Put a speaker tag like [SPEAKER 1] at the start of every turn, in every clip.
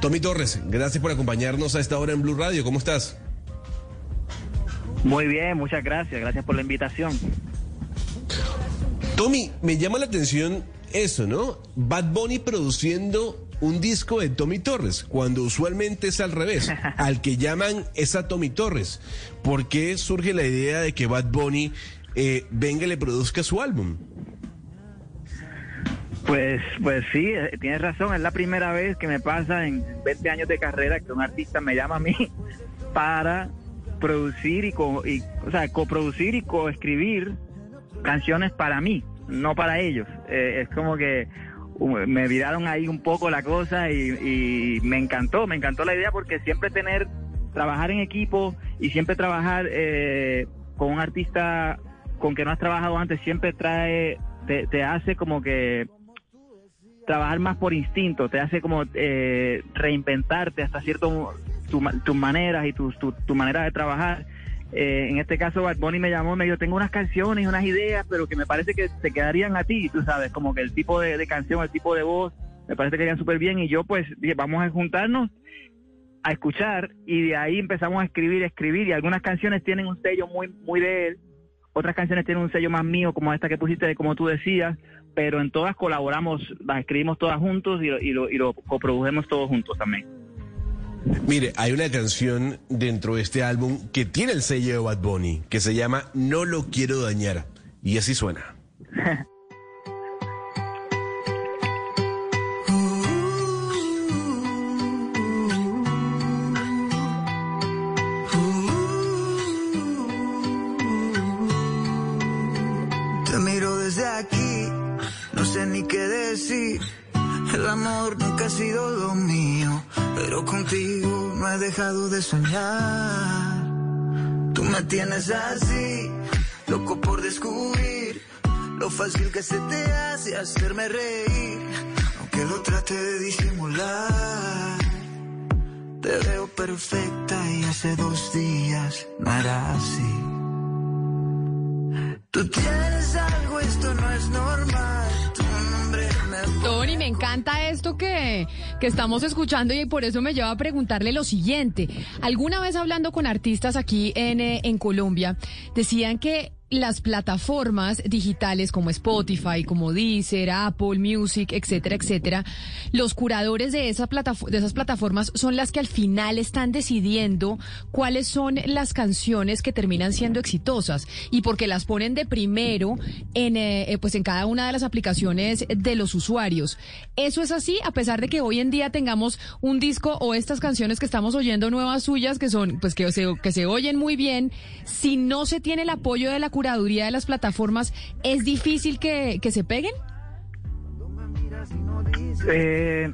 [SPEAKER 1] Tommy Torres, gracias por acompañarnos a esta hora en Blue Radio. ¿Cómo estás?
[SPEAKER 2] Muy bien, muchas gracias. Gracias por la invitación.
[SPEAKER 1] Tommy, me llama la atención eso, ¿no? Bad Bunny produciendo un disco de Tommy Torres, cuando usualmente es al revés. al que llaman es a Tommy Torres. ¿Por qué surge la idea de que Bad Bunny eh, venga y le produzca su álbum?
[SPEAKER 2] Pues, pues sí, eh, tienes razón. Es la primera vez que me pasa en 20 años de carrera que un artista me llama a mí para producir y, co y o sea, coproducir y coescribir canciones para mí, no para ellos. Eh, es como que uh, me viraron ahí un poco la cosa y, y, me encantó, me encantó la idea porque siempre tener, trabajar en equipo y siempre trabajar eh, con un artista con que no has trabajado antes siempre trae, te, te hace como que trabajar más por instinto, te hace como eh, reinventarte hasta cierto tus maneras y tu, tu, manera de trabajar. Eh, en este caso, Bad Bunny me llamó, me dijo, tengo unas canciones, unas ideas, pero que me parece que te quedarían a ti, tú sabes, como que el tipo de, canción, el tipo de voz, me parece que quedarían súper bien y yo pues vamos a juntarnos a escuchar y de ahí empezamos a escribir, escribir y algunas canciones tienen un sello muy, muy de él, otras canciones tienen un sello más mío, como esta que pusiste, como tú decías, pero en todas colaboramos, las escribimos todas juntos y y lo, y lo coprodujimos todos juntos también.
[SPEAKER 1] Mire, hay una canción dentro de este álbum que tiene el sello de Bad Bunny, que se llama No lo quiero dañar. Y así suena.
[SPEAKER 3] El amor nunca ha sido lo mío pero contigo no he dejado de soñar. Tú me tienes así, loco por descubrir lo fácil que se te hace hacerme reír, aunque lo trate de disimular. Te veo perfecta y hace dos días no era así. Tú tienes algo, esto no es normal.
[SPEAKER 4] Tony, me encanta esto que, que estamos escuchando y por eso me lleva a preguntarle lo siguiente. Alguna vez hablando con artistas aquí en, eh, en Colombia, decían que las plataformas digitales como Spotify, como Deezer, Apple Music, etcétera, etcétera, los curadores de, esa esas plataformas son las que al final están decidiendo cuáles son las canciones que terminan siendo exitosas y porque las ponen de primero en, eh, eh, pues en cada una de las aplicaciones de los usuarios. Eso es así, a pesar de que hoy en día tengamos un disco o estas canciones que estamos oyendo nuevas suyas que son, pues que se, que se oyen muy bien, si no se tiene el apoyo de la curaduría de las plataformas, ¿es difícil que, se peguen?
[SPEAKER 2] Eh,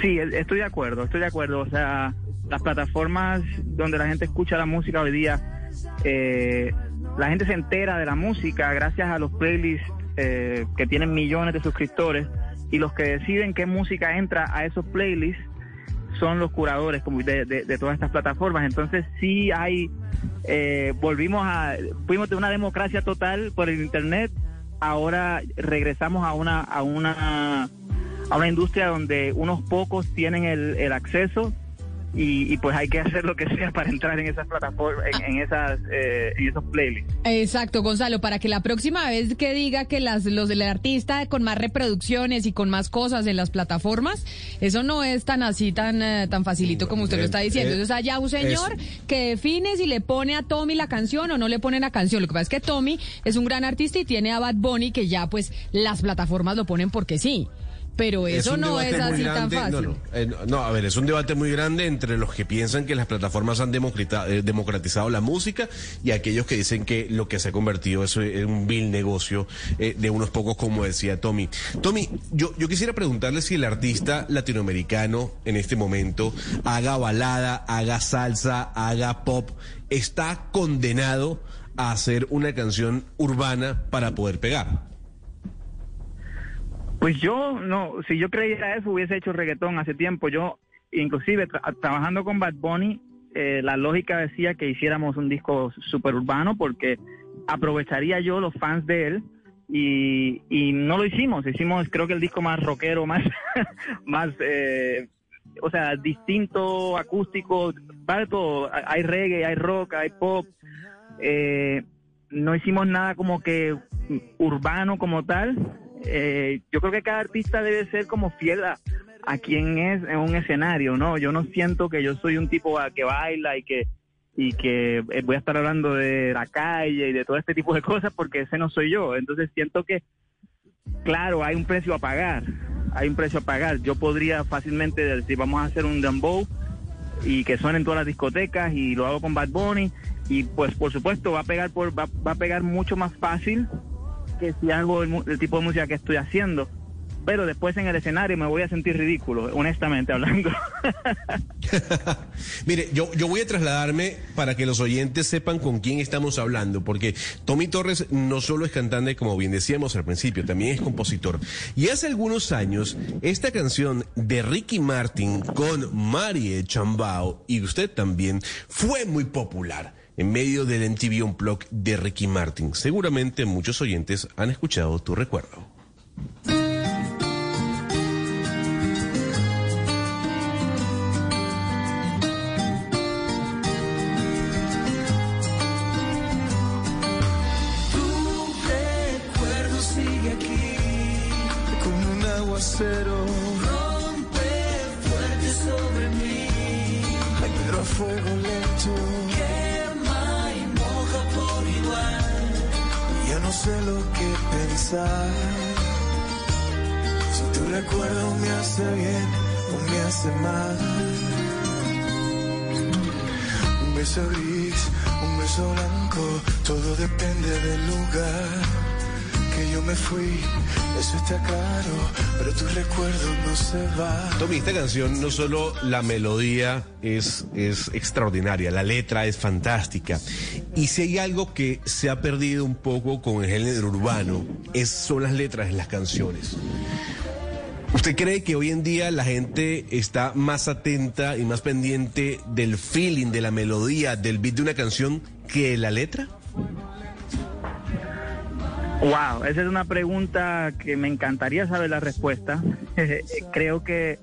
[SPEAKER 2] sí, estoy de acuerdo, estoy de acuerdo. O sea, las plataformas donde la gente escucha la música hoy día, eh, la gente se entera de la música gracias a los playlists eh, que tienen millones de suscriptores y los que deciden qué música entra a esos playlists son los curadores de, de, todas estas plataformas. Entonces sí hay, eh, volvimos a, fuimos de una democracia total por el Internet, ahora regresamos a una, a una, a una industria donde unos pocos tienen el, el acceso y, pues hay que hacer lo que sea para entrar en esas plataformas, en, esas, eh, en esos playlists.
[SPEAKER 4] Exacto, Gonzalo, para que la próxima vez que diga que las, los del artista con más reproducciones y con más cosas en las plataformas, eso no es tan así, tan, eh, tan facilito como usted lo está diciendo. eso es allá un señor que define si le pone a Tommy la canción o no le pone la canción. Lo que pasa es que Tommy es un gran artista y tiene a Bad Bunny que ya pues las plataformas lo ponen porque sí. Pero eso no es así tan
[SPEAKER 1] grande.
[SPEAKER 4] fácil.
[SPEAKER 1] No, no, eh, no, no, a ver, es un debate muy grande entre los que piensan que las plataformas han eh, democratizado la música y aquellos que dicen que lo que se ha convertido en un vil negocio eh, de unos pocos, como decía Tommy. Tommy, yo, yo quisiera preguntarle si el artista latinoamericano en este momento haga balada, haga salsa, haga pop, está condenado a hacer una canción urbana para poder pegar.
[SPEAKER 2] Pues yo no, si yo creyera eso hubiese hecho reggaetón hace tiempo. Yo, inclusive tra- trabajando con Bad Bunny, eh, la lógica decía que hiciéramos un disco super urbano porque aprovecharía yo los fans de él y, y no lo hicimos. Hicimos creo que el disco más rockero, más, más, eh, o sea, distinto, acústico, va de todo. Hay reggae, hay rock, hay pop. Eh, no hicimos nada como que urbano como tal. Eh, yo creo que cada artista debe ser como fiel a, a quien es en un escenario, ¿no? Yo no siento que yo soy un tipo a- que baila y que y que eh, voy a estar hablando de la calle y de todo este tipo de cosas porque ese no soy yo. Entonces siento que, claro, hay un precio a pagar, hay un precio a pagar. Yo podría fácilmente decir, vamos a hacer un dembow y que suene en todas las discotecas y lo hago con Bad Bunny y pues por supuesto va a pegar por va, va a pegar mucho más fácil que si hago el, el tipo de música que estoy haciendo pero después en el escenario me voy a sentir ridículo honestamente hablando
[SPEAKER 1] Mire, yo, yo voy a trasladarme para que los oyentes sepan con quién estamos hablando, porque Tommy Torres no solo es cantante, como bien decíamos al principio, también es compositor. Y hace algunos años, esta canción de Ricky Martin con Marie Chambao, y usted también, fue muy popular en medio del MTV Unplugged de Ricky Martin. Seguramente muchos oyentes han escuchado tu recuerdo.
[SPEAKER 3] A fuego lento. Quema y moja por igual. Ya no sé lo que pensar. Si tu recuerdo me hace bien o me hace mal. Un beso gris, un beso blanco, todo depende del lugar que yo me fui. Eso está claro, pero tu recuerdo no se va.
[SPEAKER 1] Tommy, esta canción no solo la melodía es, es extraordinaria, la letra es fantástica. Y si hay algo que se ha perdido un poco con el género urbano, es, son las letras de las canciones. ¿Usted cree que hoy en día la gente está más atenta y más pendiente del feeling, de la melodía, del beat de una canción que de la letra?
[SPEAKER 2] Wow, esa es una pregunta que me encantaría saber la respuesta. Creo que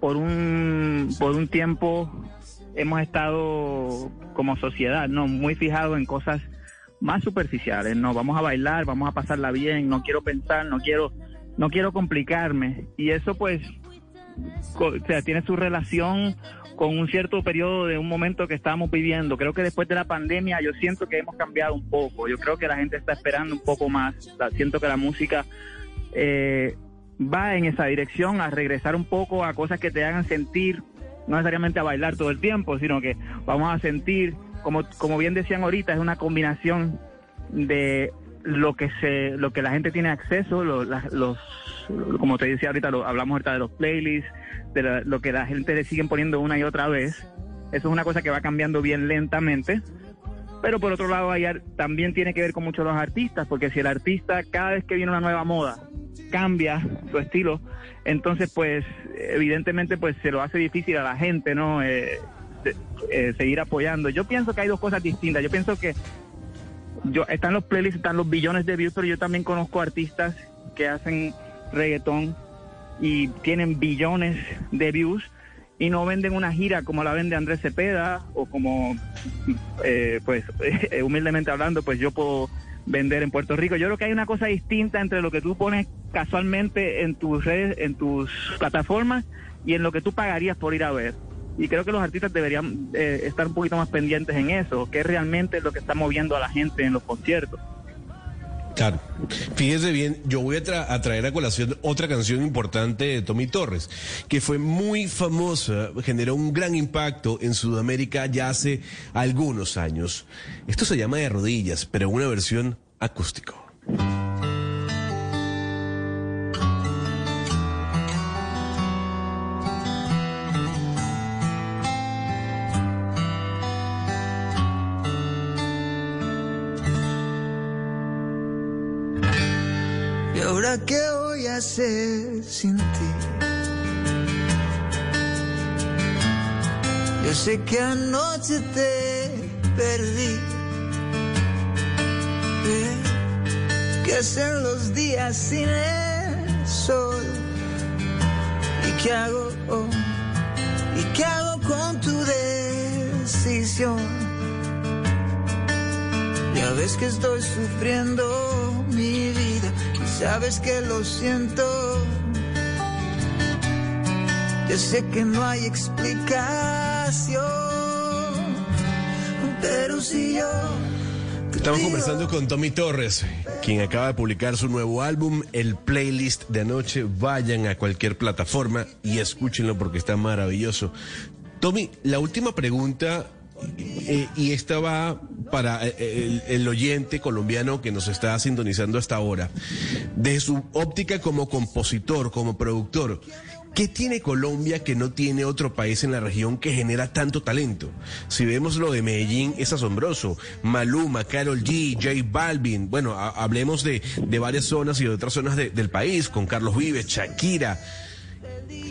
[SPEAKER 2] por un por un tiempo hemos estado como sociedad, no muy fijados en cosas más superficiales, no vamos a bailar, vamos a pasarla bien, no quiero pensar, no quiero no quiero complicarme. Y eso pues o sea, tiene su relación con un cierto periodo de un momento que estamos viviendo. Creo que después de la pandemia yo siento que hemos cambiado un poco. Yo creo que la gente está esperando un poco más. Siento que la música eh, va en esa dirección, a regresar un poco a cosas que te hagan sentir, no necesariamente a bailar todo el tiempo, sino que vamos a sentir, como, como bien decían ahorita, es una combinación de lo que se lo que la gente tiene acceso lo- la- los como te decía ahorita lo, hablamos ahorita de los playlists de la- lo que la gente le siguen poniendo una y otra vez. Eso es una cosa que va cambiando bien lentamente. Pero por otro lado hay también tiene que ver con mucho los artistas porque si el artista cada vez que viene una nueva moda cambia su estilo entonces pues evidentemente pues se lo hace difícil a la gente no Eh, eh, seguir apoyando. Yo pienso que hay dos cosas distintas. Yo pienso que yo están los playlists, están los billones de views, pero yo también conozco artistas que hacen reggaetón y tienen billones de views y no venden una gira como la vende Andrés Cepeda o como, eh, pues, humildemente hablando, pues yo puedo vender en Puerto Rico. Yo creo que hay una cosa distinta entre lo que tú pones casualmente en tus redes, en tus plataformas y en lo que tú pagarías por ir a ver. Y creo que los artistas deberían eh, estar un poquito más pendientes en eso, que es realmente lo que está moviendo a la gente en los conciertos.
[SPEAKER 1] Claro. Fíjese bien, yo voy a, a, traer a colación otra canción importante de Tommy Torres, que fue muy famosa, generó un gran impacto en Sudamérica ya hace algunos años. Esto se llama De Rodillas, pero una versión acústico.
[SPEAKER 3] Ahora qué voy a hacer sin ti? Yo sé que anoche te perdí. ¿Qué hacen los días sin el sol? ¿Y qué hago? ¿Y qué hago con tu decisión? Ya ves que estoy sufriendo mi sabes que lo siento. Yo sé que no hay explicación, pero si yo
[SPEAKER 1] Estamos conversando con Tommy Torres, quien acaba de publicar su nuevo álbum, el playlist de anoche. Vayan a cualquier plataforma y escúchenlo porque está maravilloso. Tommy, la última pregunta, eh, y esta va para el, el, oyente colombiano que nos está sintonizando hasta ahora. Desde su óptica como compositor, como productor, ¿Qué tiene Colombia que no tiene otro país en la región que genera tanto talento? Si vemos lo de Medellín, es asombroso. Maluma, Carol G, J Balvin, bueno, hablemos de, de, varias zonas y de otras zonas de, del país, con Carlos Vives, Shakira.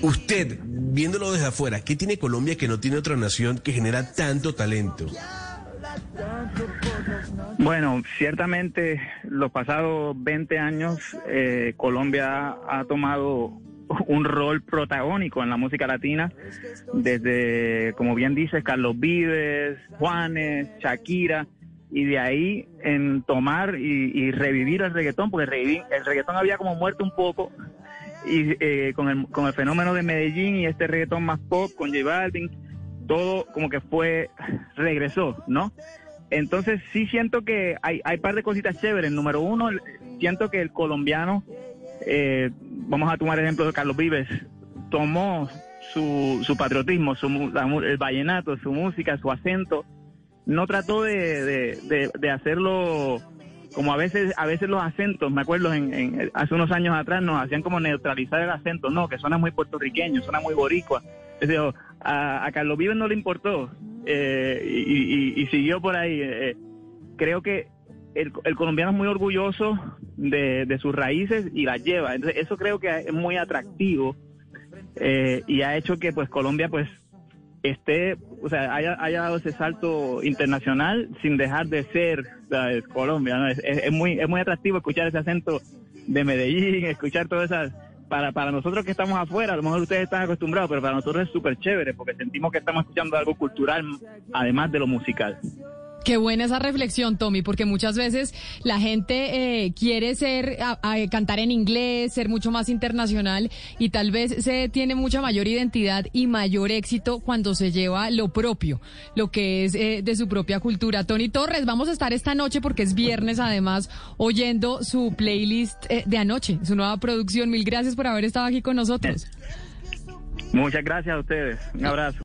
[SPEAKER 1] Usted, viéndolo desde afuera, ¿qué tiene Colombia que no tiene otra nación que genera tanto talento?
[SPEAKER 2] Bueno, ciertamente los pasados 20 años eh, Colombia ha tomado un rol protagónico en la música latina, desde, como bien dices, Carlos Vives, Juanes, Shakira, y de ahí en tomar y, revivir el reggaetón, porque el, el, reggaetón había como muerto un poco, y eh, con, el, con el fenómeno de Medellín y este reggaetón más pop con J Balvin, todo como que fue, regresó, ¿no? Entonces sí siento que hay, hay par de cositas chéveres. Número uno, siento que el colombiano eh, vamos a tomar ejemplo de Carlos Vives, tomó su, su patriotismo, su, la, el vallenato, su música, su acento, no trató de, de, de, de, hacerlo como a veces a veces los acentos, me acuerdo en, en, hace unos años atrás nos hacían como neutralizar el acento, no, que suena muy puertorriqueño, suena muy boricua. Es decir, a, a Carlos Vives no le importó eh, y, y, y, siguió por ahí. Eh, creo que el, el, colombiano es muy orgulloso de, de, sus raíces y las lleva. Entonces, eso creo que es muy atractivo eh, y ha hecho que pues Colombia pues esté, o sea, haya, haya dado ese salto internacional sin dejar de ser. Colombia. Es, es, es, muy, es muy atractivo escuchar ese acento de Medellín, escuchar todas esas... Para, para nosotros que estamos afuera, a lo mejor ustedes están acostumbrados, pero para nosotros es súper chévere porque sentimos que estamos escuchando algo cultural además de lo musical.
[SPEAKER 4] Qué buena esa reflexión, Tommy, porque muchas veces la gente eh, quiere ser, cantar en inglés, ser mucho más internacional y tal vez se tiene mucha mayor identidad y mayor éxito cuando se lleva lo propio, lo que es eh, de su propia cultura. Tony Torres, vamos a estar esta noche porque es viernes además oyendo su playlist eh, de anoche, su nueva producción. Mil gracias por haber estado aquí con nosotros.
[SPEAKER 2] Muchas gracias a ustedes. Un abrazo.